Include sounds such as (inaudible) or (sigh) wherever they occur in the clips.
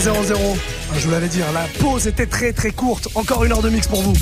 22 00. Je vous l'avais dit, hein, la pause était très très courte. Encore une heure de mix pour vous.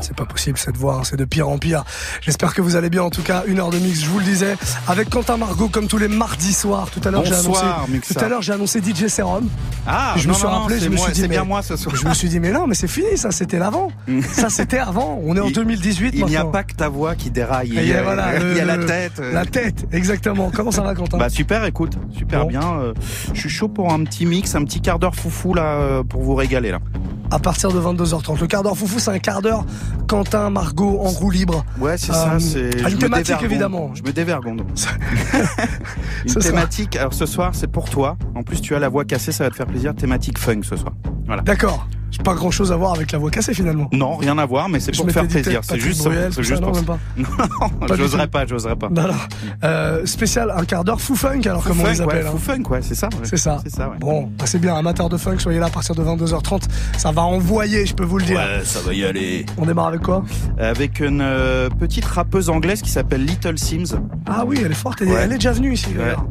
C'est pas possible cette voix, c'est de pire en pire. J'espère que vous allez bien. En tout cas, une heure de mix, je vous le disais, avec Quentin Margot comme tous les mardis soirs. Tout à l'heure, j'ai annoncé. Tout à l'heure, j'ai annoncé DJ Serum. Ah, je me suis rappelé, je me suis dit, bien moi ce soir. Je me suis dit, mais non, mais c'est fini, ça, c'était l'avant. ça, c'était avant. On est en 2018. Il n'y a pas que ta voix qui déraille. Il y a, (laughs) la tête. La tête, exactement. Comment ça va, Quentin? Bah super, écoute, super bien. Euh, je suis chaud pour un petit mix, un petit quart d'heure foufou là, euh, pour vous régaler là à partir de 22h30. Le quart d'heure foufou, c'est un quart d'heure Quentin, Margot en roue libre. Ouais, c'est ça. Euh, c'est une thématique évidemment. Je me dévergonde. (laughs) une thématique. Alors ce soir, c'est pour toi. En plus, tu as la voix cassée, ça va te faire plaisir. Thématique funk ce soir. Voilà. D'accord pas grand chose à voir avec la voix cassée finalement. Non, rien à voir, mais c'est pour faire plaisir. C'est juste, c'est juste non, même pas. (laughs) non, j'oserais pas, j'oserais pas. Euh, spécial un quart d'heure fou funk alors comment on les appelle. Ouais, hein. Fou funk, ouais, c'est ça. C'est ça. Bon, bah, c'est bien, amateur de funk, soyez là à partir de 22h30. Ça va envoyer, je peux vous le dire. Ouais, ça va y aller. On démarre avec quoi? Avec une euh, petite rappeuse anglaise qui s'appelle Little Sims. Ah oui, elle est forte. Elle, elle est déjà venue ici.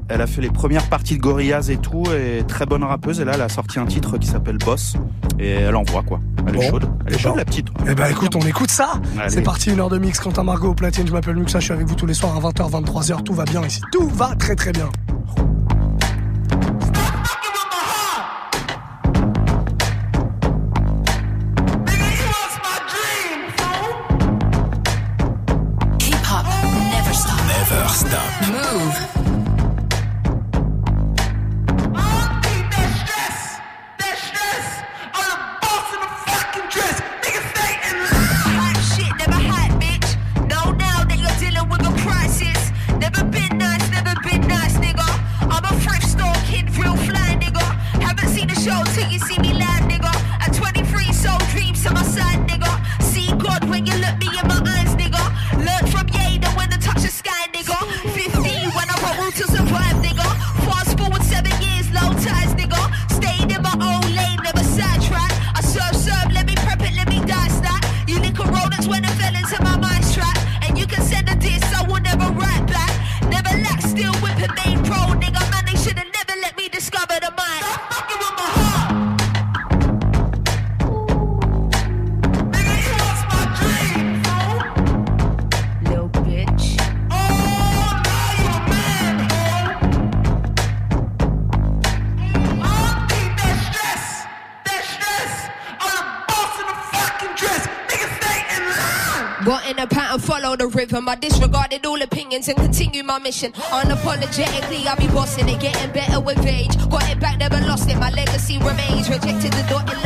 Elle a fait les premières parties de Gorillaz et tout, et très bonne rappeuse. Et là, elle a sorti un titre qui s'appelle Boss, et elle envoie quoi. Elle est chaude. Elle est chaude, la petite. Eh ben, écoute, on écoute ça. C'est parti, une heure de mix. Quentin Margot au platine. Je m'appelle Muxa. Je suis avec vous tous les soirs à 20h, 23h. Tout va bien ici. Tout va très très bien. rhythm. I my mission. Unapologetically, I'll be bossing it, getting better with age. Got it back, never lost it. My legacy remains. Rejected the dotted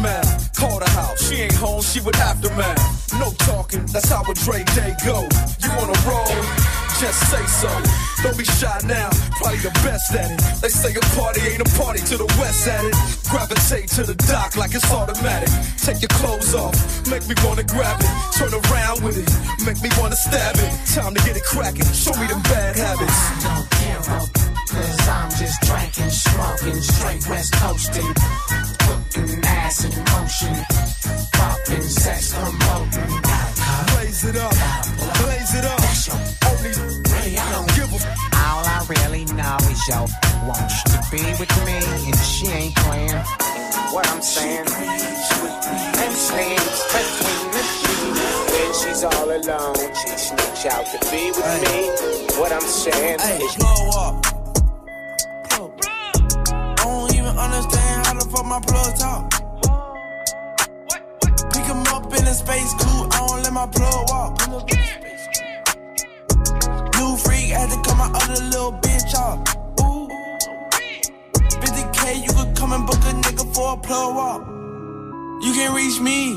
Call the house, she ain't home, she with aftermath. No talking, that's how a Dre day go. You wanna roll? Just say so. Don't be shy now, probably the best at it. They say a party ain't a party to the west at it. Gravitate to the dock like it's automatic. Take your clothes off, make me wanna grab it. Turn around with it, make me wanna stab it. Time to get it cracking, show me them bad habits. I don't care, cause I'm just drinking, smoking, straight west coasting. Putting ass in motion, popping, sex, promoting. Blaze it up, blaze it up. Only really, I don't give a All I really know is yo wants to be with me, and she ain't playing. What I'm saying, and sleeps between the sheets. When she's all alone, she sneaks out to be with me. What I'm saying hey, is blow up. Fuck my plug talk. Pick him up in a space coupe, I don't let my plug walk. New freak had to cut my other little bitch off. Ooh. 50k, you could come and book a nigga for a plug walk. You can reach me.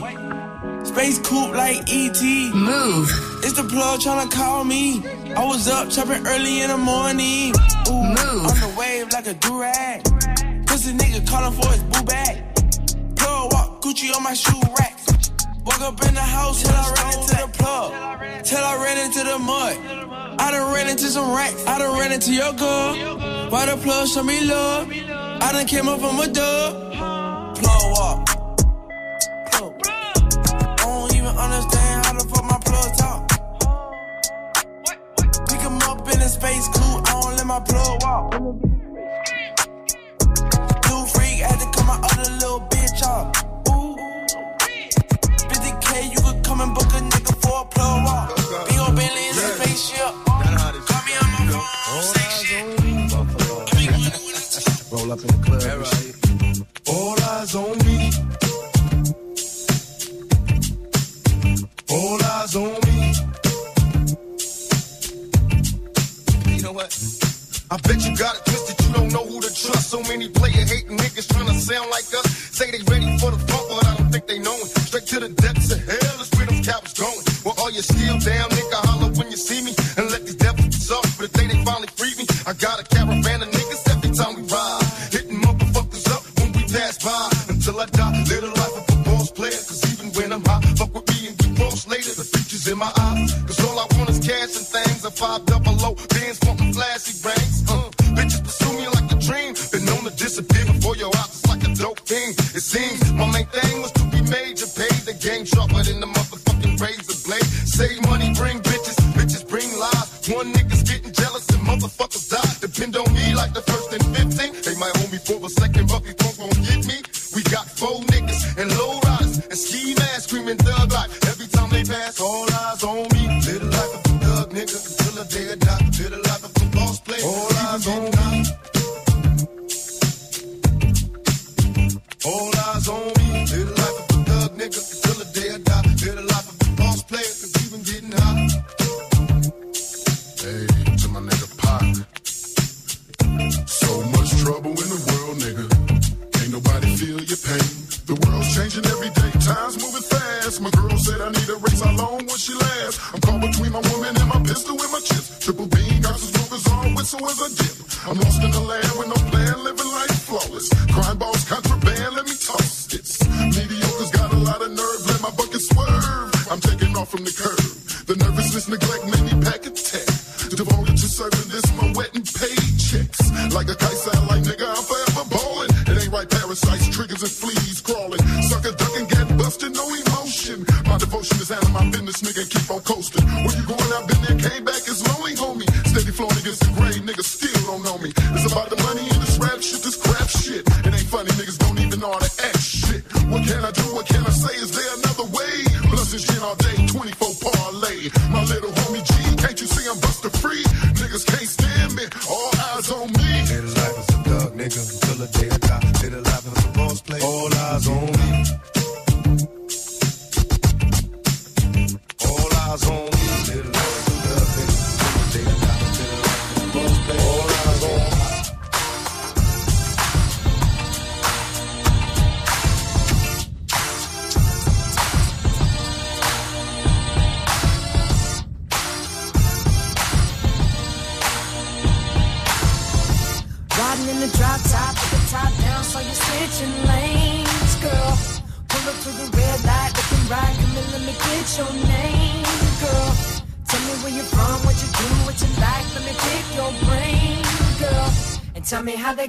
Space coupe like ET. Move. It's the plug trying to call me. I was up chopping early in the morning. Ooh, Move. On the wave like a durag. Pussy nigga calling for his boo bag. Plug walk, Gucci on my shoe rack. Walk up in the house till I ran into the plug. Till I ran into the mud. I done ran into some racks. I done ran into your girl. Why the plug show me love? I done came up from a dub. Plug walk. I don't even understand how the fuck my plug talk. Pick him up in a space coupe. I don't let my plug walk. Cut my other little bitch off. you could come and book a nigga for a plug walk. Big ol' Bentley in a spaceship. Call me on my phone, say shit. (laughs) Roll up in the club All eyes on me. All eyes on me. You know what? I bet you got it twisted. You don't know who to trust. So many player hating niggas trying to sound like us. Still down,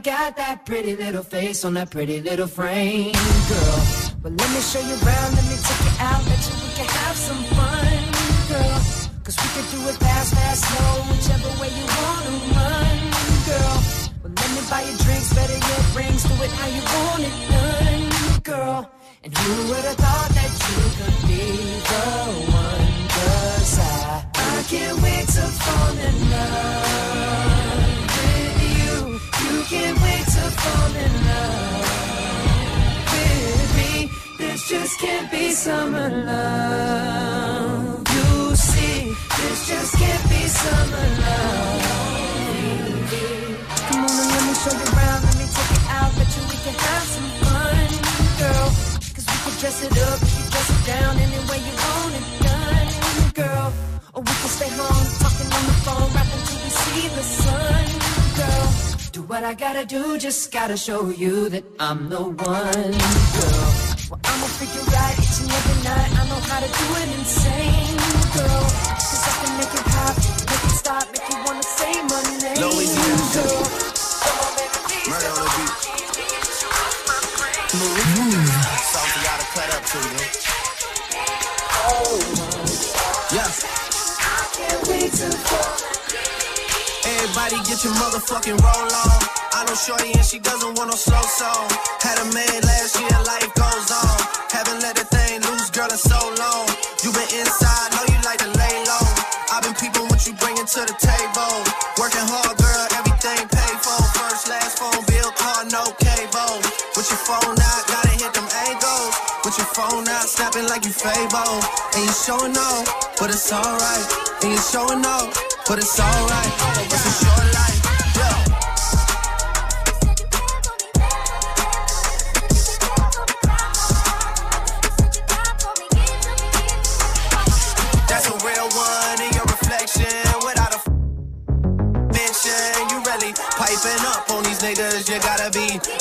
got that pretty little face on that pretty little frame, girl. Well, let me show you around, let me take you out, let you we can have some fun, girl. Cause we can do it fast, fast, slow, whichever way you wanna run, girl. Well, let me buy you drinks, better yet rings, do it how you want it done, girl. And who would have thought summer love. You see, this just can't be summer love. Come on and let me show you around, let me take it out, bet you we can have some fun, girl. Cause we can dress it up, we can dress it down, any way you want it done, girl. Or we can stay home, talking on the phone, rapping till we see the sun, girl. Do what I gotta do, just gotta show you that I'm the one, girl. Figure out each and every night, I know how to do it insane, girl. Cause I can make it pop, make it stop, make you wanna say my name, Louisiana. girl. Come on, baby, please, Murder on the beat. please, please, you my brain. Song for y'all to cut up to, you oh, know? Yeah. Can't wait to fall Everybody get your motherfucking roll on. I know Shorty and she doesn't want no slow song. Had a man last year, life goes on. Haven't let that thing loose, girl, in so long. You been inside, know you like to lay low. I've been peeping what you bringing to the table. Working hard, girl, everything paid for. First, last phone bill, car, no cable. With your phone out, gotta hit them angles. With your phone out, snapping like you Fable. And you showing off, but it's alright. And you showing off, but it's alright.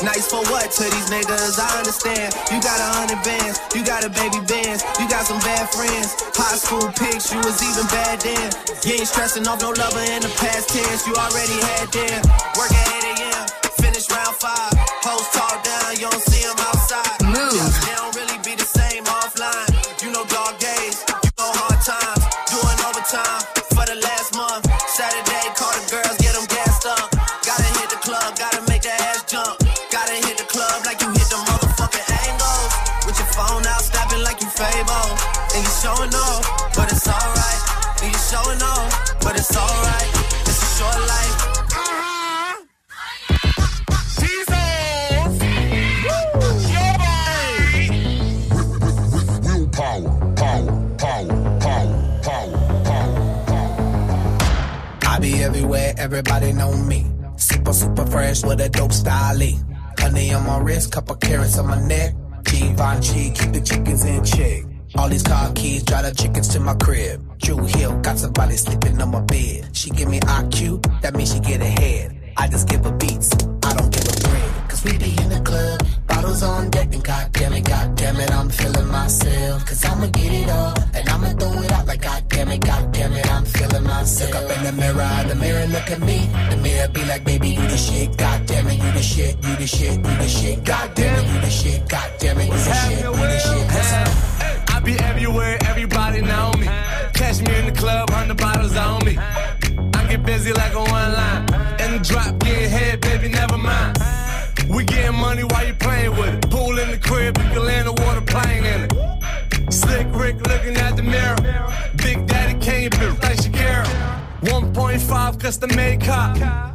Nice for what to these niggas? I understand. You got a hundred bands, you got a baby bands, you got some bad friends. High school pics, you was even bad then. You ain't stressing off no lover in the past tense. You already had them. Work at 8 a.m., finish round five. Post talk down, you don't see them outside. Showing off, but it's alright. Showing off, but it's alright. Short life. Uh-huh. Willpower, power, power, power, power, power. I be everywhere, everybody know me. Super, super fresh with a dope style. Honey on my wrist, couple carrots on my neck. Givenchy, keep the chickens in check. All these car keys, drive the chickens to my crib. Drew Hill, got somebody sleeping on my bed. She give me IQ, that means she get ahead. I just give her beats, I don't give a bread. Cause we be in the club, bottles on deck, and goddamn it, goddamn it, I'm feeling myself. Cause I'ma get it all, and I'ma throw it out like goddamn it, goddamn it, I'm feeling myself. Look up in the mirror, the mirror look at me. The mirror be like, baby, you the shit, goddamn it, you the shit, you the shit, you the shit, goddamn it, you busy like a one line. In the drop, get head, baby, never mind. We getting money while you playing with it. Pool in the crib, you can land a water plane in it. Slick Rick looking at the mirror. Big Daddy Kane, built like Shakira. 1.5 custom made cop.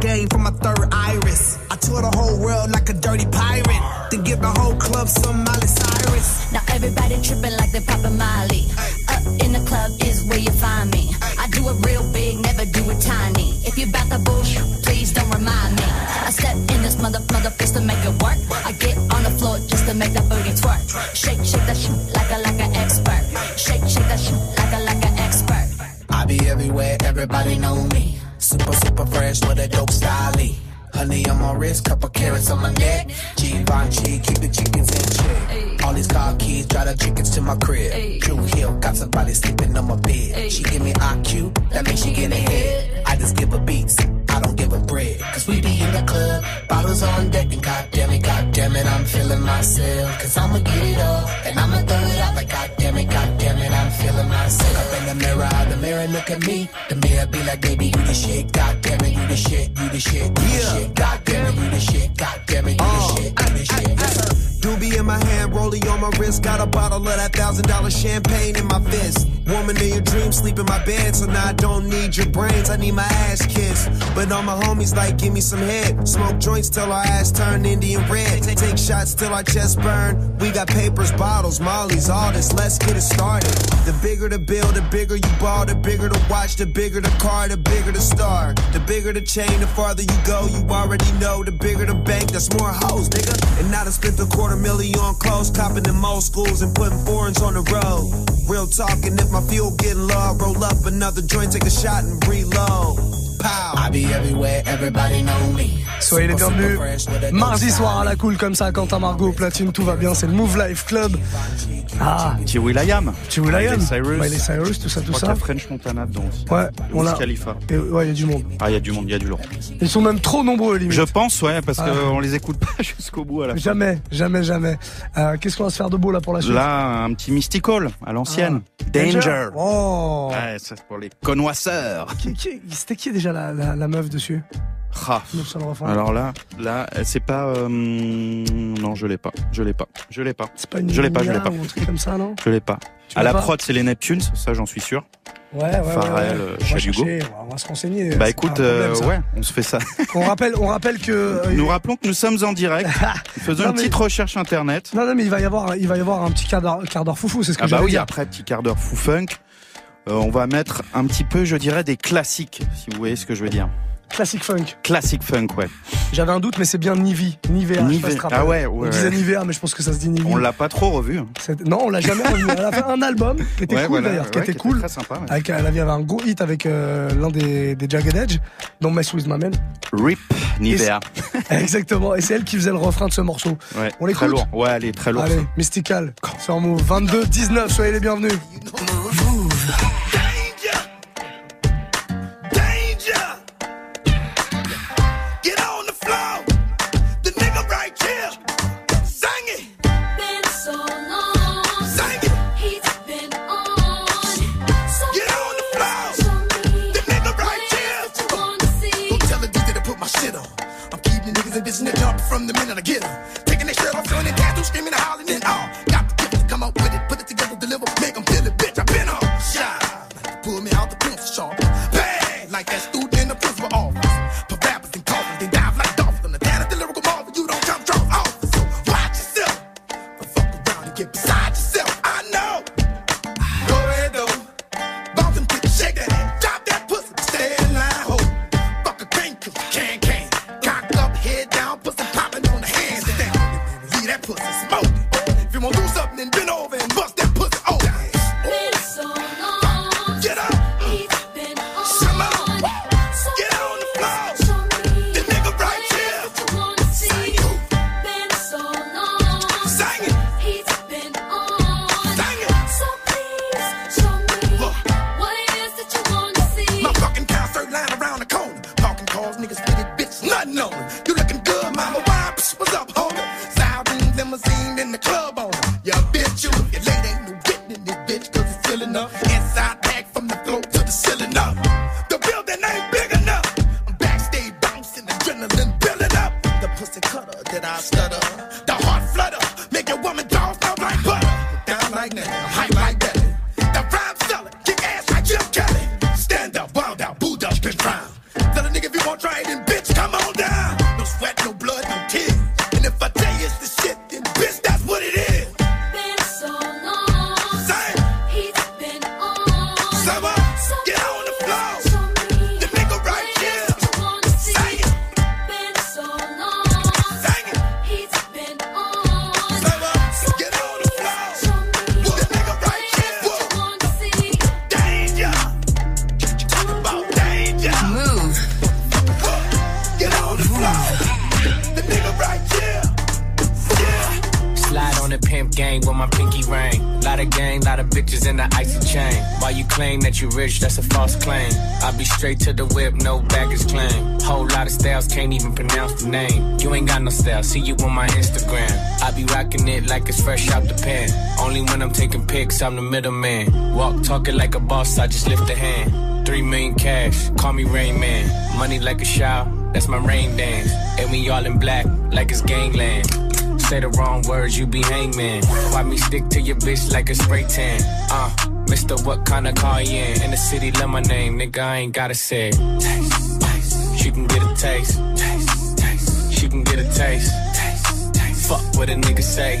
game from my third iris. I tour the whole world like a dirty pirate. Then give the whole club some Miley Cyrus. Now everybody tripping like they're poppin' Molly. Up in the club is where you find me. I do it real big, never do it tiny. If you bout the bullshit, please don't remind me. I step in this mother mother fist to make it work. I get on the floor just to make that booty twerk. Shake, shake that shit like a like an expert. Shake, shake that shit like a like an expert. I be everywhere, everybody know me. Super, super fresh with a dope style. Honey on my wrist, couple carrots on my neck. Givenchy, keep the chickens in check. All these car keys, drive the chickens to my crib. Drew Hill, got somebody sleeping on my bed. She give me IQ, that means she get ahead. I just give her beats, I don't give her bread. Cause we be in the club, bottles on deck, and goddamn it, goddamn it, I'm feeling myself. Cause I'ma get it up, and I'ma throw it out like goddamn it, goddamn it, I'm feeling myself. Up in the mirror, mirror look at me. The mirror be like, baby, you the shit, God damn it, you the shit, you the shit, you the shit, goddamn it, you the shit, goddamn it, you the uh. shit, you the shit. Doobie in my hand, rollie on my wrist. Got a bottle of that thousand dollar champagne in my fist. Woman in your dreams, sleep in my bed. So now I don't need your brains, I need my ass kissed. But all my homies like, give me some head. Smoke joints till our ass turn Indian red. Take, shots till our chest burn. We got papers, bottles, mollies, all this. Let's get it started. The bigger the bill, the bigger you ball, the bigger the watch, the bigger the car, the bigger the star. The bigger the chain, the farther you go, you already know. The bigger the bank, that's more hoes, nigga. And now I spent a quarter million on clothes, copping in most schools and putting foreigns on the road. Real talking, if my fuel getting low, I roll up another joint, take a shot and reload. Pow. I be everywhere, everybody know me. Soyez les bienvenus. Mardi soir à la cool comme ça, Quentin Margot, platine, tout va bien, c'est le Move Life Club. Ah, Petit Will.i.am. Miley Cyrus. Miley Cyrus, tout ça, tout ça. a French Montana dedans aussi. Ouais, on a. Khalifa. Et ouais, il y a du monde. Ah, il y a du monde, il y a du lourd. Ils sont même trop nombreux, limite. Je pense, ouais, parce Ah. qu'on les écoute pas (laughs) jusqu'au bout à la fin. Jamais, jamais, jamais. Euh, Qu'est-ce qu'on va se faire de beau là pour la suite Là, un petit mystical à l'ancienne. Ah. Danger. Oh Ouais, ça, c'est pour les connoisseurs. Qui- qui- C'était qui déjà la, la, la meuf dessus Ah. Alors là, là, c'est pas. euh, non, je l'ai pas. Je l'ai pas. Je l'ai pas. C'est pas une Je l'ai pas, je l'ai pas. ou un truc comme ça, non Je l'ai pas. Tu À la pas prod, c'est les Neptunes, ça j'en suis sûr. Ouais, ouais, ouais. Pharrell, ouais. on, va chercher, on se renseigner. Bah écoute, problème, euh, ouais, on se fait ça. (laughs) On rappelle, on rappelle que. euh, Nous rappelons que nous sommes en direct. (laughs) Faisons Non, une mais- petite recherche internet. Non, non, mais il va y avoir, il va y avoir un petit quart d'heure, foufou, c'est ce que Ah bah oui, dire. après petit quart d'heure fou funk. Euh, on va mettre un petit peu, je dirais, des classiques, si vous voyez ce que je veux dire. Classic funk. Classique funk, ouais. J'avais un doute, mais c'est bien Nivi, Nivea. je sais pas si tu te rappelles. Ah ouais, ouais. On disait Nivea, mais je pense que ça se dit Nivi. On l'a pas trop revu. hein. Non, on l'a jamais revu. Elle a fait un album qui était Ouais, cool voilà, d'ailleurs, qui était qui cool. Très sympa. ouais. Avec, elle avait un gros hit avec euh, l'un des, des Jagged Edge, dont Mess With My Man. Rip Nivea. (laughs) Exactement. Et c'est elle qui faisait le refrain de ce morceau. Ouais, On l'écoute très lourd. Ouais, allez, très lourd. Allez, Mystical. C'est en mot 22, 19. Soyez les bienvenus. Danger! Danger Get on the floor! The nigga right here! Sing it! Been so long. Sing it! He's been on. So Get on the floor! The nigga right here! is that you wanna see. Don't tell the DJ to put my shit on. I'm keeping niggas in this nigga up from the minute I get. Taking their shirt off, showing their tattoos, screaming and hollering and all. Got the gift to come up with it, like it's fresh out the pen. Only when I'm taking pics, I'm the middleman. Walk talking like a boss, I just lift a hand. Three million cash, call me Rain Man. Money like a shower, that's my rain dance. And we all in black, like it's gangland. Say the wrong words, you be hangman. Why me stick to your bitch like a spray tan? Uh, Mister, what kind of car you in? In the city, love my name, nigga, I ain't gotta say taste. She can get a taste. Taste, taste. She can get a taste. Taste, taste. Fuck what a nigga say.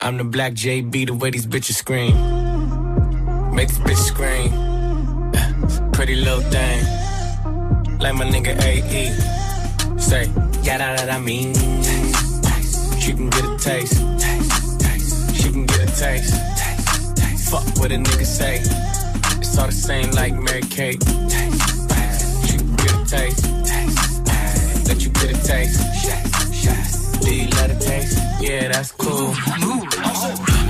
I'm the black JB, the way these bitches scream. Make this bitch scream. (laughs) Pretty little thing. Like my nigga AE. Say, yeah, that, I mean. She can get a taste. She can get a taste. Fuck what a nigga say. It's all the same like Mary Kate. She can get a taste. Let you get a taste. Do you let it taste? Yeah, that's cool.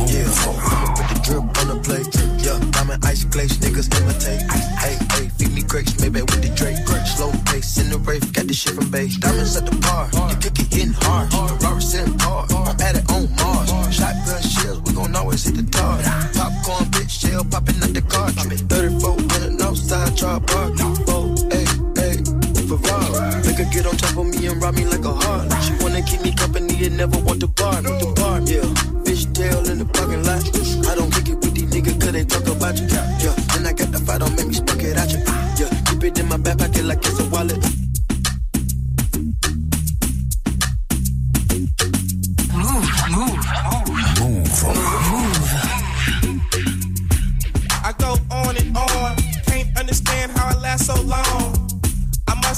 Yeah, I'ma put the drip on the plate. Yeah, diamond ice glaze, niggas imitate. Hey, hey, feed me grapes, maybe with the Drake. Slow pace in the rave, got this shit from base. Diamonds at the bar, you kick it getting hard. Ferrari sitting hard, I'm at it on Mars. Shotgun shells, we gon' always hit the tar. Popcorn, bitch, shell popping out the car. 34 minute outside, drop bar. Oh, hey, hey, Ferrari. Her get on top of me and rob me like a heart. Me never want to bar. The bar, yeah. Fish tail in the parking lot. I don't kick it with these niggas cause they talk about you. Yeah, and I got the fight, don't make me spark it at you. Yeah, keep it in my back pocket like it's a wallet.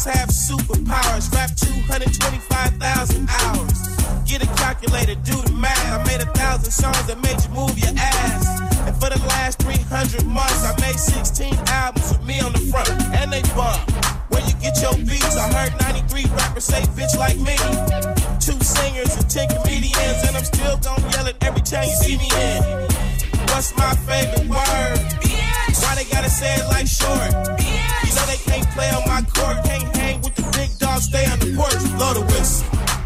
Must have superpowers. Rap 225,000 hours. Get a calculator, do the math. I made a thousand songs that made you move your ass. And for the last 300 months, I made 16 albums with me on the front, and they bump. Where you get your beats? I heard 93 rappers say bitch like me. Two singers and 10 comedians, and I'm still gonna yell it every time you see me in. What's my favorite word? Why they gotta say it like short? Can't play on my court, can't hang with the big dogs, stay on the porch. Blow the whistle.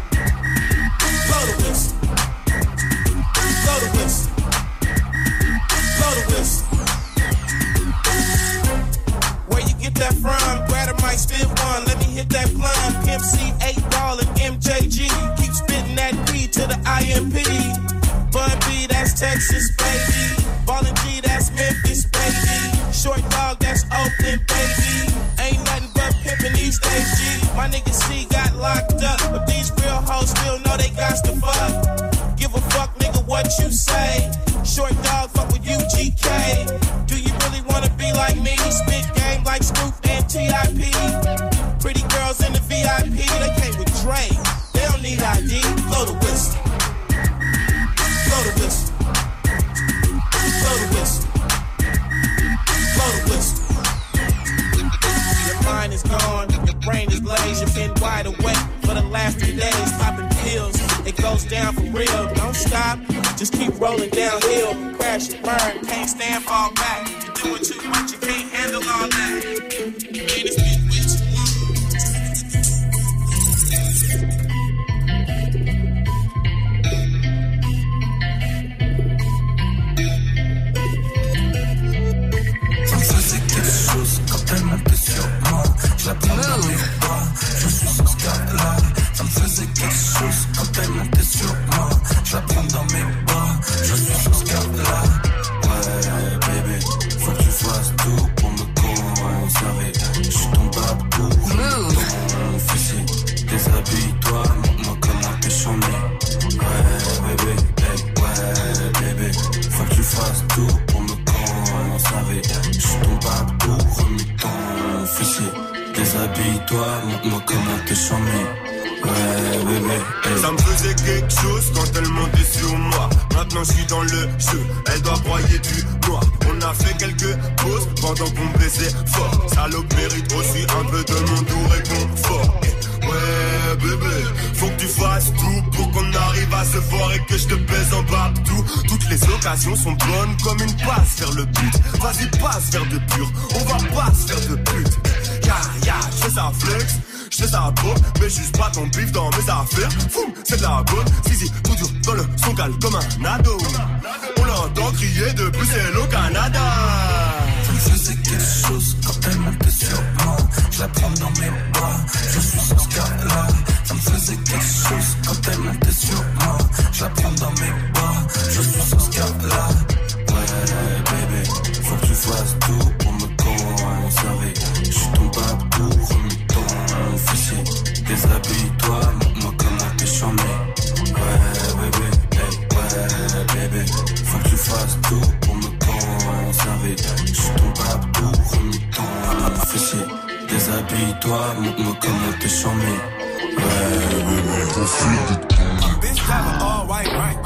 De Bitch driver all white rank.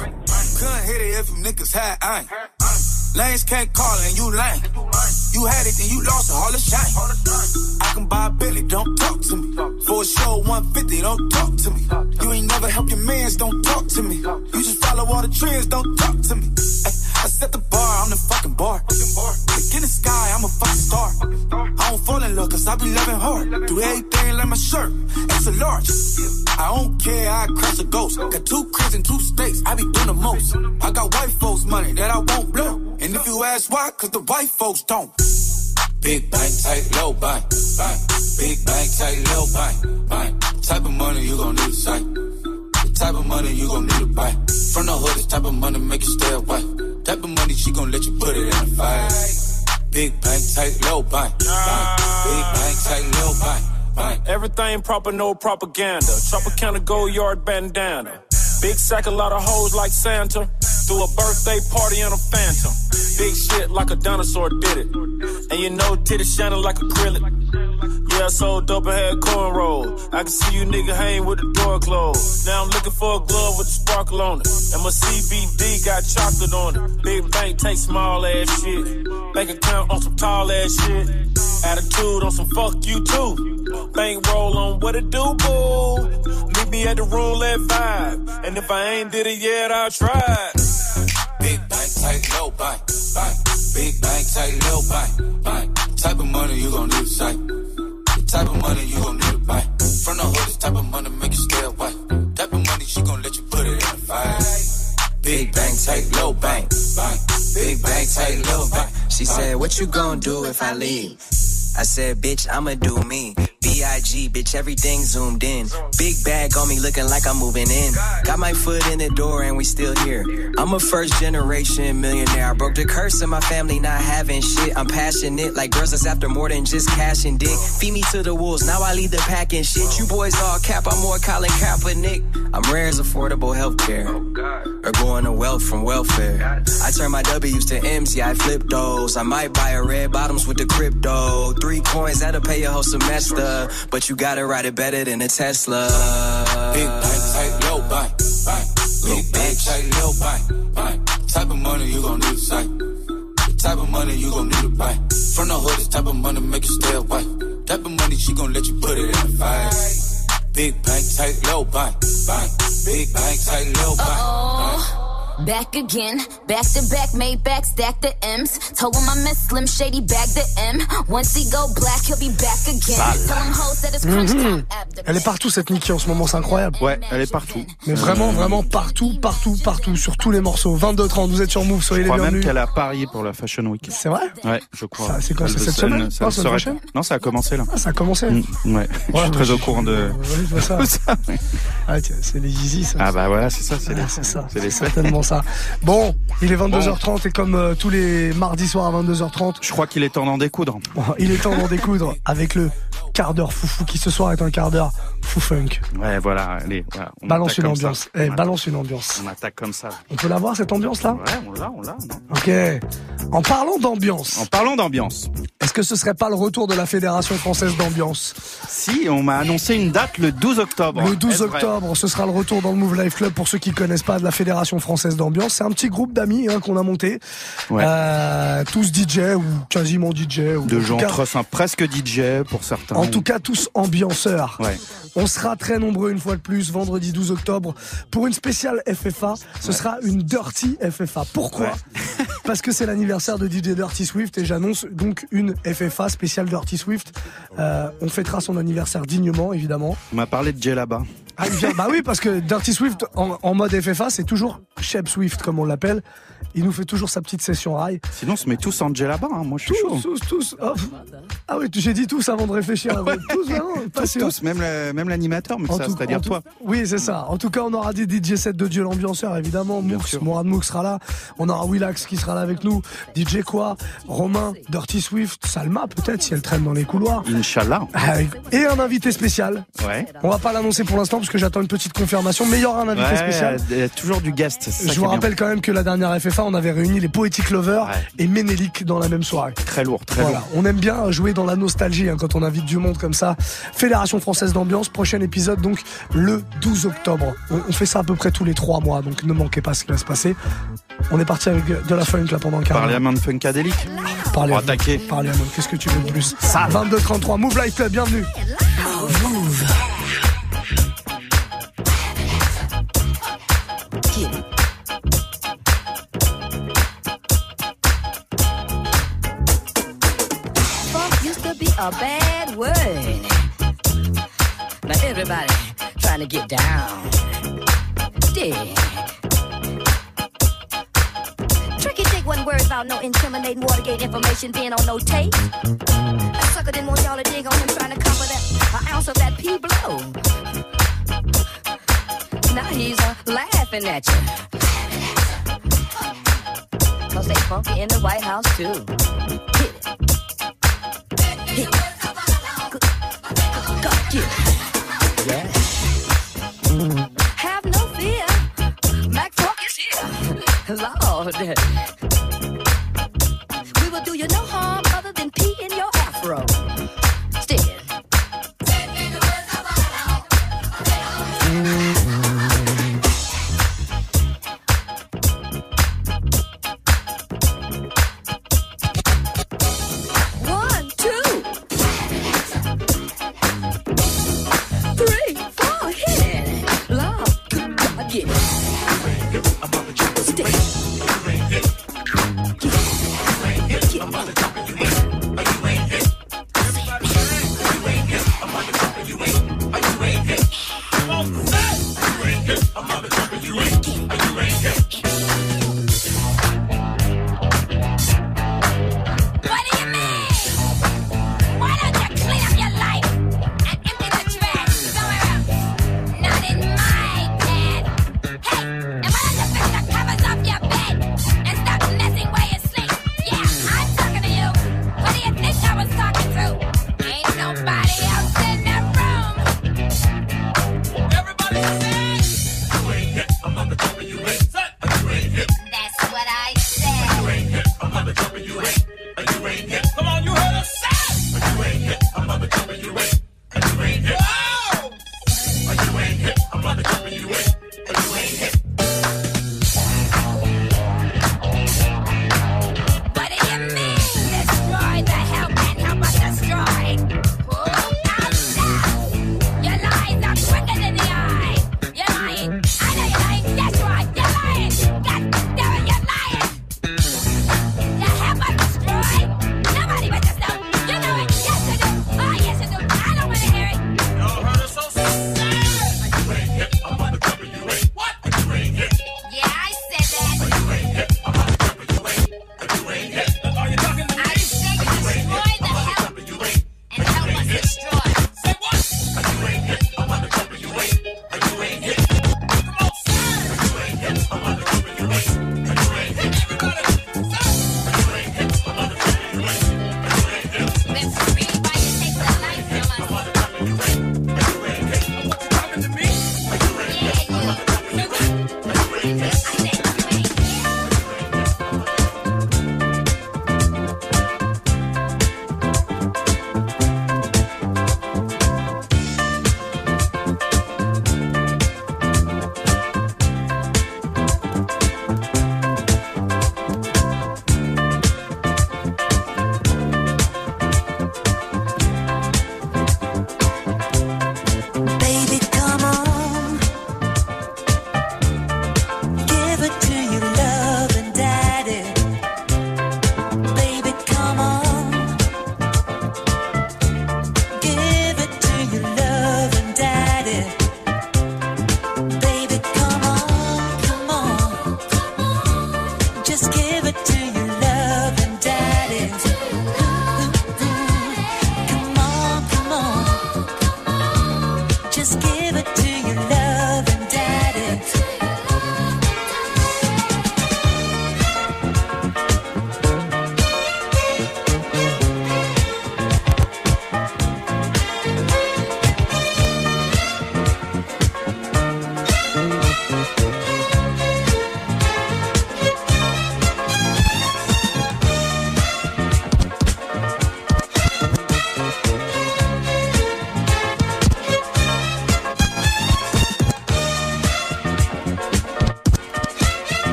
Couldn't hit it if you niggas had ain't. Lanes can't call and you lame. You had it, then you lost it, all the shame. I can buy a Billy, don't talk to me. For a show 150, don't talk to me. You ain't never help your mans, don't talk to me. You just follow all the trends, don't talk to me. Ay, I set the bar, I'm the fucking bar. Cause I be loving hard. Do everything like my shirt, it's a large. I don't care, I crash a ghost. Got two cribs and two states, I be doing the most. I got white folks' money that I won't blow. And if you ask why, cause the white folks don't. Big bank, tight, low bank. Big bank, tight, low bank, bank. Type of money you gon' need to sight. The type of money you gon' need to buy. From the hood, this type of money make you stay away. Type of money she gon' let you put it in the fight. Big bank, tight, low bank. Big bank, tight, low bank. Everything proper, no propaganda. Tropicana gold yard bandana. Big sack, a lot of hoes like Santa. Threw a birthday party in a phantom. Big shit like a dinosaur did it. And you know, titties shining like acrylic. Yeah, I sold dope and had cornrow. I can see you nigga hang with the door closed. Now I'm looking for a glove with a sparkle on it. And my CBD got chocolate on it. Big bank take small ass shit. Bank account on some tall ass shit. Attitude on some fuck you too. Bank roll on what it do, boo. Meet me at the roulette vibe. And if I ain't did it yet, I'll try. Big bank, tight, low bank, bank. Big bank, tight, low bank, bank. Type of money you gon' need to sight. Type of money you gon' need to buy. From the hood, this type of money make you stay away. Type of money she gon' let you put it in the fight. Big bank, take low bank. Big bank, take low bank. She said, What you gonna do if I leave? I said, Bitch, I'ma do me. B.I.G., bitch, everything zoomed in. Big bag on me looking like I'm moving in. Got my foot in the door and we still here. I'm a first generation millionaire. I broke the curse of my family not having shit. I'm passionate like girls that's after more than just cash and dick. Feed me to the wolves, now I lead the pack and shit. You boys all cap, I'm more Colin Kaepernick. I'm rare as affordable healthcare. Or going to wealth from welfare. I turn my W's to M's, yeah, I flip those. I might buy a red bottoms with the crypto. Three coins, that'll pay your whole semester. But you gotta ride it better than a Tesla. Big bank, tight, low bank, bank. Big bank, tight, low bank, bank. Type of money you gon' need to sight. The type of money you gon' need to buy. From the hood, this type of money make you stay away. Type of money she gon' let you put it in the fight. Big bank, tight, low bank, bank. Big bank, tight, low bank, bank. Back again, back to back, made back, stack the M's. Told him I miss Slim Shady, bag the M. Once he go black, he'll be back again. Tell him hoes that it's crunch time. Mhm. Elle est partout cette Nicki en ce moment, c'est incroyable. Ouais, elle est partout. Mais vraiment, vraiment partout, partout, partout, sur tous les morceaux. 22-30, vous êtes sur Move, soyez Je les crois même bienvenus. qu'elle a parié pour la Fashion Week. C'est vrai Ouais, je crois. Ça, c'est quoi, c'est cette ça- semaine ça Non, serait- prochaine Non, ça a commencé là. Ah, ça a commencé. Mm, Ouais, je Ouais, suis très au je- courant de. Ouais, je vois ça. (laughs) Ah, tiens, c'est les Yeezy, ça. Ah bah voilà, c'est ça, c'est Ah, les, ça, c'est les c'est certainement ça. Bon, il est 22h30 et comme euh, tous les mardis soirs à 22h30, Je crois qu'il est temps d'en découdre. (laughs) il est temps d'en découdre avec le quart d'heure foufou qui ce soir est un quart d'heure fou funk. Ouais, voilà, allez, voilà. on Balance une ambiance. Eh, On balance une ambiance. On attaque comme ça. On peut la voir cette ambiance là Ouais, on l'a, on l'a. Ok. En parlant d'ambiance, En parlant d'ambiance, est-ce que ce serait pas le retour de la Fédération française d'ambiance? Si on m'a annoncé une date le 12 octobre. Le 12 Est-ce vrai? octobre, ce sera le retour dans le Move Life Club pour ceux qui connaissent pas de la Fédération française d'ambiance. C'est un petit groupe d'amis hein, qu'on a monté, Ouais. Euh, tous DJ ou quasiment DJ. Ou De gens cas- simples, presque DJ pour certains. En tout cas, tous ambianceurs. Ouais. On sera très nombreux une fois de plus vendredi 12 octobre pour une spéciale FFA. Ce sera une Dirty FFA. Pourquoi (laughs) (laughs) Parce que c'est l'anniversaire de DJ Dirty Swift et j'annonce donc une FFA spéciale Dirty Swift. Euh, on fêtera son anniversaire dignement, évidemment. On m'a parlé de Djellaba. Ah, il vient- bah oui, parce que Dirty Swift en, en mode FFA, c'est toujours Shep Swift comme on l'appelle. Il nous fait toujours sa petite session rail. Sinon, on se met tous en Djellaba. Hein. Moi, je suis Tous, chaud. tous, tous. Oh. Ah oui, j'ai dit tous avant de réfléchir. Tous, vraiment, pas Tous, sûr. tous, même le- même l'animateur, mais En ça, tout- c'est-à-dire tout- toi. Oui, c'est ça. En tout cas, on aura des DJ sets de Dieu l'ambianceur, évidemment. Bien Moux, sûr. Morad Moux sera là. On aura Willax qui sera là avec nous. DJ Quoi, Romain, Dirty Swift, Salma peut-être si elle traîne dans les couloirs. Inch'Allah. Avec- Et un invité spécial. Ouais. On va pas l'annoncer pour l'instant parce que j'attends une petite confirmation, mais il y aura un invité Ouais, spécial. il y a toujours du guest. ça Je vous bien. rappelle quand même que la dernière FFA, on avait réuni les Poetic Lovers Ouais. et Ménélique dans la même soirée. Très lourd, très Voilà, lourd. on aime bien jouer dans la nostalgie hein, quand on invite du monde comme ça. Fédération française d'ambiance, prochain épisode donc le 12 octobre. On, on fait ça à peu près tous les trois mois, donc ne manquez pas ce qui va se passer. On est parti avec de la funk là pendant un quart d'heure. Parliament Funkadelic. Parlez Pour à moi. attaquer. Parlez à moi. Qu'est-ce que tu veux de plus 22-33, Move Life Club, bienvenue. A bad word. Now everybody trying to get down. Yeah. Tricky Dick wasn't worried about no intimidating Watergate information being on no tape. That sucker didn't want y'all to dig on him trying to cover that an ounce of that P blow. Now he's uh, laughing at you. Cause they funky in the White House too. Have no fear. Mac Funk is here. Lord.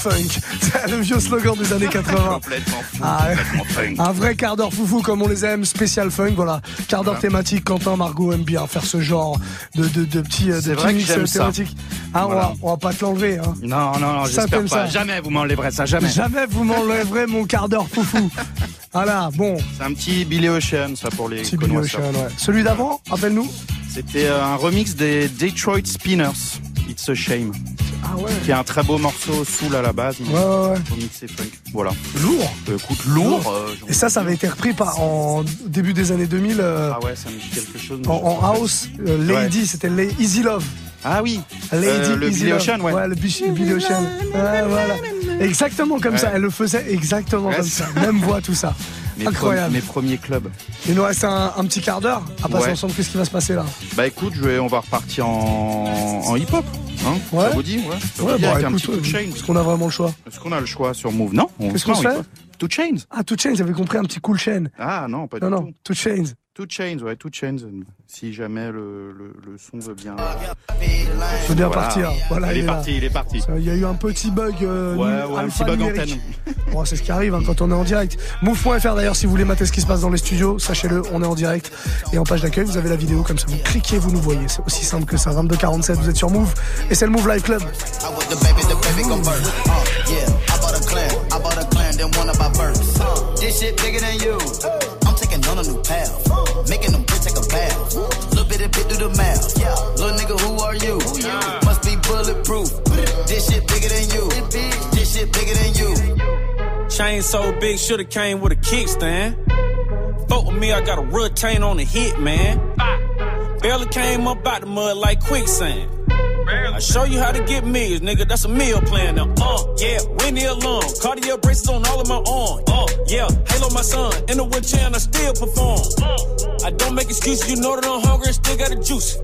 Funk. (laughs) C'est le vieux slogan des années 80. Complètement fou, Ah ouais. complètement funk. Un vrai quart d'heure foufou comme on les aime, spécial funk, voilà. Quart d'heure Voilà. thématique, Quentin, Margot aime bien faire ce genre de, de, de petits, euh, de petits mix ça. thématiques. Ah, on, va, on va pas te l'enlever, hein. Non, non, non, j'espère pas. ça. Jamais vous m'enlèverez ça, jamais. Jamais vous m'enlèverez mon quart d'heure foufou. (laughs) Voilà, bon. C'est un petit Billy Ocean, ça pour les Petit Billy. Ocean, ouais. Celui d'avant, rappelle-nous. C'était euh, un remix des Detroit Spinners, It's a Shame. Ah ouais. Qui est un très beau morceau soul à la base. mais Ouais, ouais, ouais. Funk. Voilà. Lourd. Euh, écoute, lourd. euh, Et ça, ça avait été repris par, en début des années 2000 euh, Ah ouais, ça me dit quelque chose. en, house. euh, Lady, c'était Easy Love. Ah oui. Lady le Easy Billy Love. Ocean, ouais. le Bichi- Billy Ocean. Ouais, voilà. Exactement comme Ouais. ça. Elle le faisait exactement Ouais, comme ça. Même voix, tout ça. (laughs) Mes Incroyable. Mes premiers clubs. Il nous reste un, un petit quart d'heure à passer Ouais. ensemble. Qu'est-ce qui va se passer là? Bah écoute, je vais, on va repartir en, en hip-hop. Hein Ouais. Ça vous dit Ouais. Ça Ouais, bah avec un petit chain. est-ce qu'on a vraiment le choix Est-ce qu'on a le choix sur Move? Non on Qu'est-ce qu'on fait. Two Chains Ah, Two Chains, j'avais compris un petit cool chain. Ah non, pas Non, du non, tout. Two Chains. Two Chains, ouais, Two Chains. Si jamais le, le, le son veut bien. Bien Voilà. partir. Voilà, il, est là. parti, il est parti. Il y a eu un petit bug. euh, Ouais, ouais, un petit bug numérique. antenne. (laughs) Bon, c'est ce qui arrive hein, quand on est en direct. Move.fr d'ailleurs, si vous voulez mater ce qui se passe dans les studios, sachez-le, on est en direct. Et en page d'accueil, vous avez la vidéo, comme ça vous cliquez, vous nous voyez. C'est aussi simple que ça. 2247, vous êtes sur Move. Et c'est le Move Live Club. I on a new path, making them bitch take a bath. Little bit of bit through the mouth. Little nigga, who are you? Must be bulletproof. This shit bigger than you. This shit bigger than you. Chain so big, shoulda came with a kickstand. Fuck with me, I got a retain on the hit, man. Barely came up out the mud like quicksand. I show you how to get meals, nigga. That's a meal plan now. Uh, yeah, Winnie alone. Cardio braces on all of my arms. Uh, yeah, Halo my son. In the wheelchair and I still perform. Uh, I don't make excuses. You know that I'm hungry and still got the juice.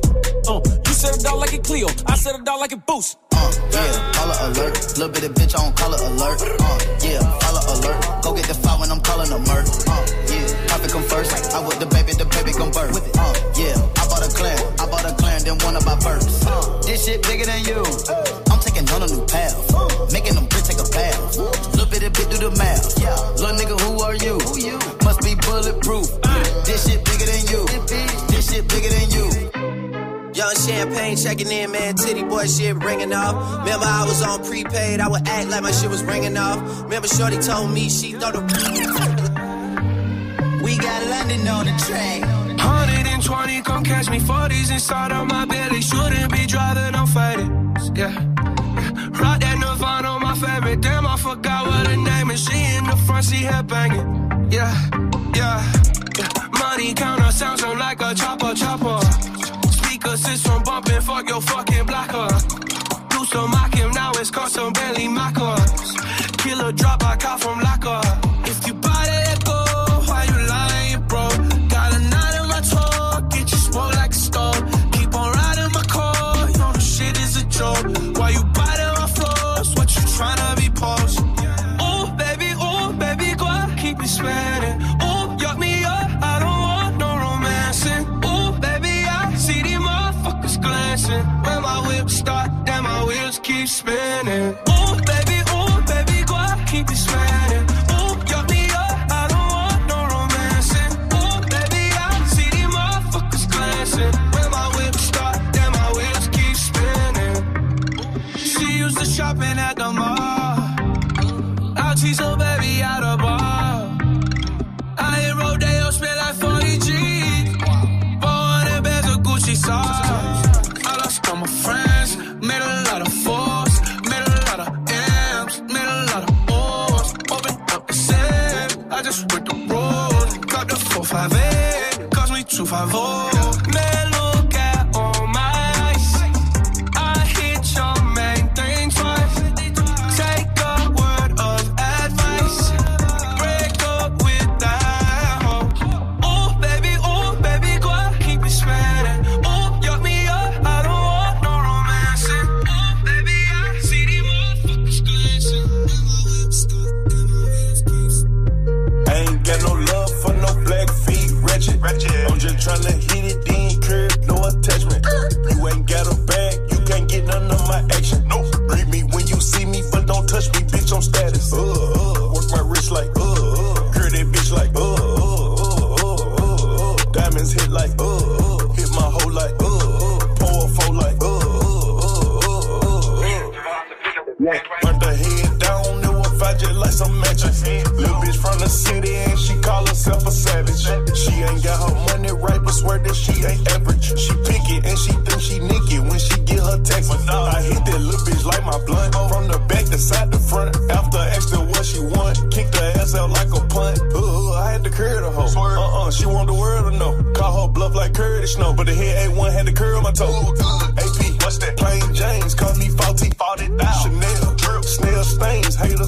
Uh, you said it out like a Clio. I said it out like a boost. Uh, yeah, caller alert. Little bit of bitch on caller alert. Uh, yeah, caller alert. Go get the file when I'm calling a murk. Uh, yeah, profit come first. I with the baby, the baby come birth. Uh, yeah, I bought a clan, I bought a clan, then one of my birds. Uh, this shit bigger than you. I'm taking on a new path, making them bitch take a bath. Little bit of bit through the mouth. Little nigga, who are you? Must be bulletproof. This shit bigger than you. This shit bigger than you. Young champagne checking in, man. Titty boy shit ringing off. Remember, I was on prepaid. I would act like my shit was ringing off. Remember, Shorty told me she thought the. We got London on the track. 120, come catch me. 40s inside of my belly. Shouldn't be driving, I'm fighting. Yeah. Rock that Nirvana on my favorite. Damn, I forgot what her name is. She in the front seat, head banging. Yeah, yeah. yeah. Money counter sounds so like a chopper, chopper. Speaker system bumping, fuck your fucking blocker. Used to mock him, now it's custom Bentley Maccas. Killer drop, I caught from locker. Spinning.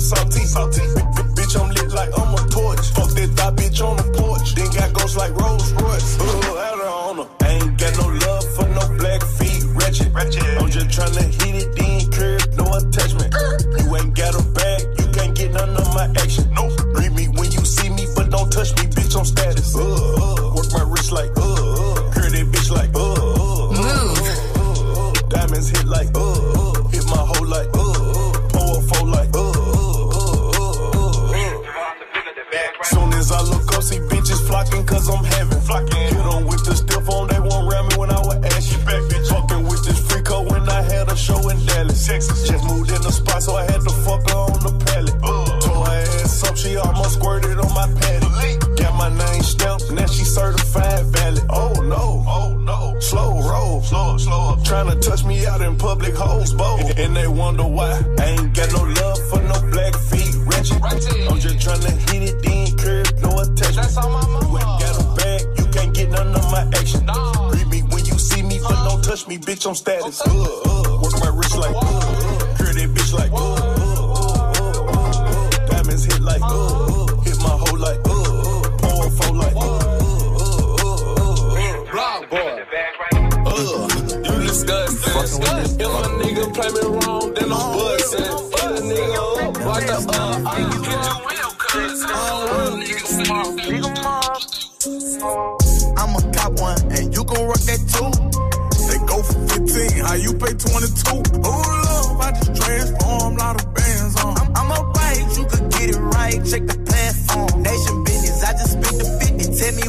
Salty. salty.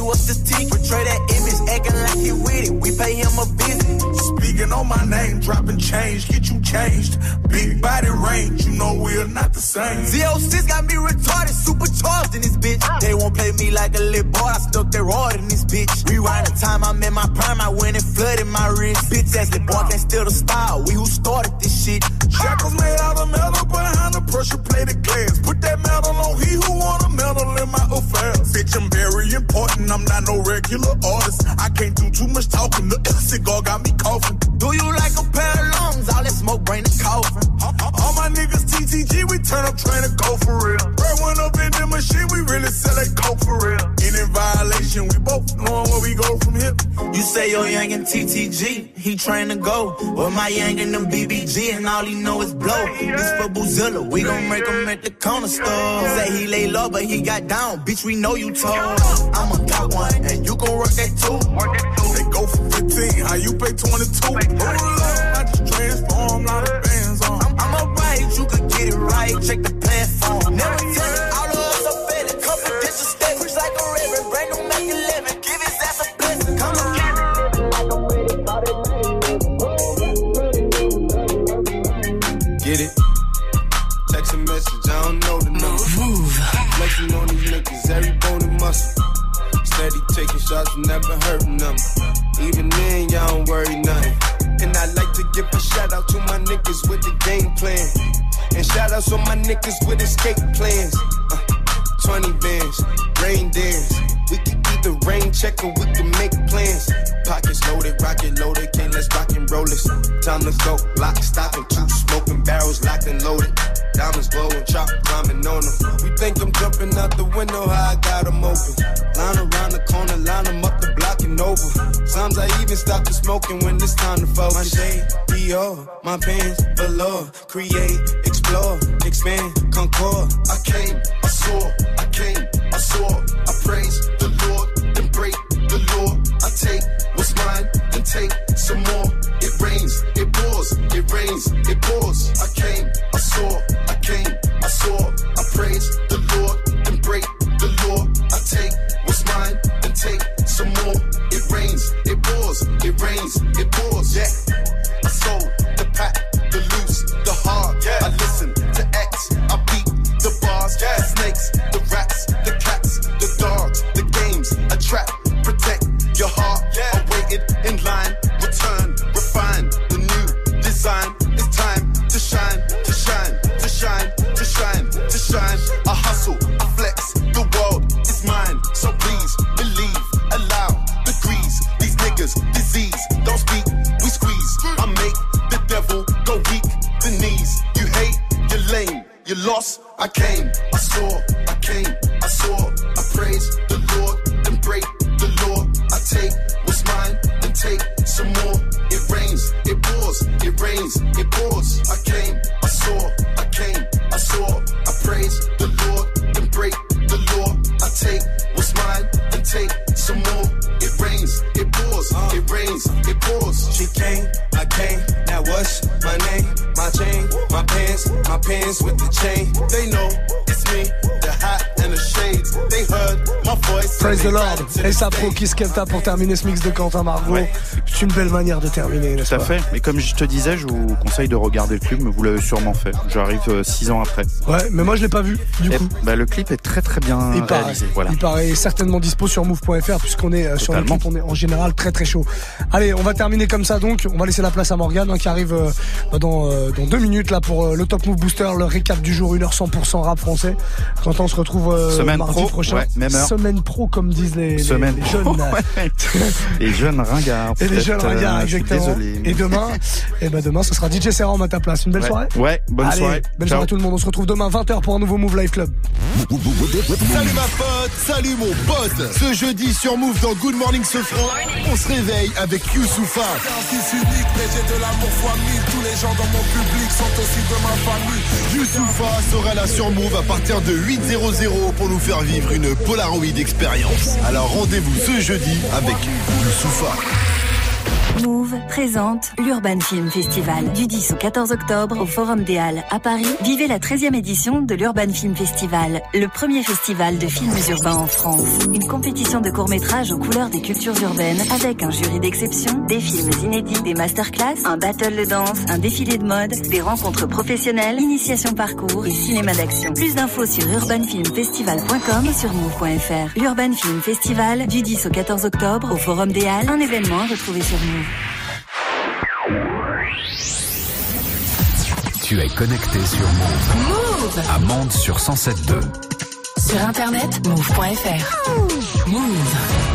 50, tell me what's the. Portray that image, acting like he with it, we pay him a visit. Speaking on my name, dropping change, get you changed. Big body range, you know we're not the same. Z06 got me retarded, supercharged in this bitch. They won't play me like a little boy, I stuck their rod in this bitch. Rewind the time I'm in my prime, I went and flooded my wrist. Bitch ass little boy can't steal the style, we who started this shit. Shackles made out of metal behind the pressure plated glass. Put that metal on he who want in my affairs. Bitch, I'm very important, I'm not no regular artist. I can't do too much talking, the cigar got me coughing. Do you like a pair of lungs? All that smoke bring the coughing. All my niggas TTG, we turn up trying to go for real. Bread went up in the machine, we really sell that coke for real. Violation, we both knowing where we go from here. You say your young and TTG, he trying to go. Well, my young and them BBG, and all he know is blow. This for Boozilla, we gon' make him at the corner store. Say he lay low, but he got down. Bitch, we know you told. I'm a top one, and you gon' work that too. They go for 15, how you pay 22? Oh, love, I just transform, lot of bands on. I'm, I'm alright, you could get it right. Check the platform. Never tell Steady taking shots, never hurting them. Even then, y'all don't worry nothing. And I like to give a shout out to my niggas with the game plan. And shout outs on my niggas with escape plans. Uh, 20 bands, rain dance. We can either rain check or we can make plans. Pockets loaded, rocket loaded, can't let's rock and roll this. Time to go, lock, stock, and two smoking barrels locked and loaded. Diamonds glowing, chop climbing on them. Jumping out the window, how I got 'em open. Line around the corner, line 'em up the block and over. Sometimes I even stop the smoking when it's time to focus. My shade, Dior, my pants, velour. Create, explore, expand, concord. I came, I saw, I came, I saw. I praise the Lord, then break the law. I take what's mine, then take some more. It rains, it pours, it rains, it pours. I came, Praise the Lord. Et ça pro Kiss Kenta pour terminer ce mix de Quentin Margot. C'est une belle manière de terminer, n'est-ce Tout à fait. Mais comme je te disais, je vous conseille de regarder le clip, mais vous l'avez sûrement fait. J'arrive euh, six ans après. Ouais, mais moi je l'ai pas vu, du Et, coup. bah, le clip est très très bien Il paraît, réalisé. Voilà. il paraît certainement dispo sur move.fr puisqu'on est euh, sur le clip, on est en général très très chaud. Allez, on va terminer comme ça donc. On va laisser la place à Morgane hein, qui arrive euh, dans, euh, dans deux minutes là pour euh, le Top Move Booster, le récap du jour, 1h 100% rap français. Quentin, on se retrouve euh, Semaine mardi pro, prochain. ouais, même heure. Semaine pro comme disent les, jeunes. (laughs) Les jeunes ringards. Et les jeunes euh, suis exactement. Désolé. Et demain, et ben demain, ce sera DJ Serra à ta place. Une belle Ouais. soirée. Ouais, bonne Allez, soirée. Belle Ciao. soirée à tout le monde. On se retrouve demain 20h pour un nouveau Move Live Club. Salut ma pote, salut mon pote. Ce jeudi sur Move dans Good Morning Sofran, on se réveille avec Youssoufa. Un fils unique, mais j'ai de l'amour fois mille. Tous les gens dans mon public sont aussi de ma famille. Youssoufa sera là sur Move à partir de 8.00 pour nous faire vivre une Polaroid expérience. Alors rendez-vous ce jeudi avec Youssoufa. Move présente l'Urban Film Festival. Du 10 au 14 octobre au Forum des Halles à Paris, vivez la 13e édition de l'Urban Film Festival, le premier festival de films urbains en France. Une compétition de courts-métrages aux couleurs des cultures urbaines avec un jury d'exception, des films inédits, des masterclass, un battle de danse, un défilé de mode, des rencontres professionnelles, initiation parcours et cinéma d'action. Plus d'infos sur urbanfilmfestival.com sur move.fr. L'Urban Film Festival du 10 au 14 octobre au Forum des Halles, un événement à retrouver sur Move. Tu es connecté sur Move. Move À Mende sur 107.2. Sur internet, move.fr. Move.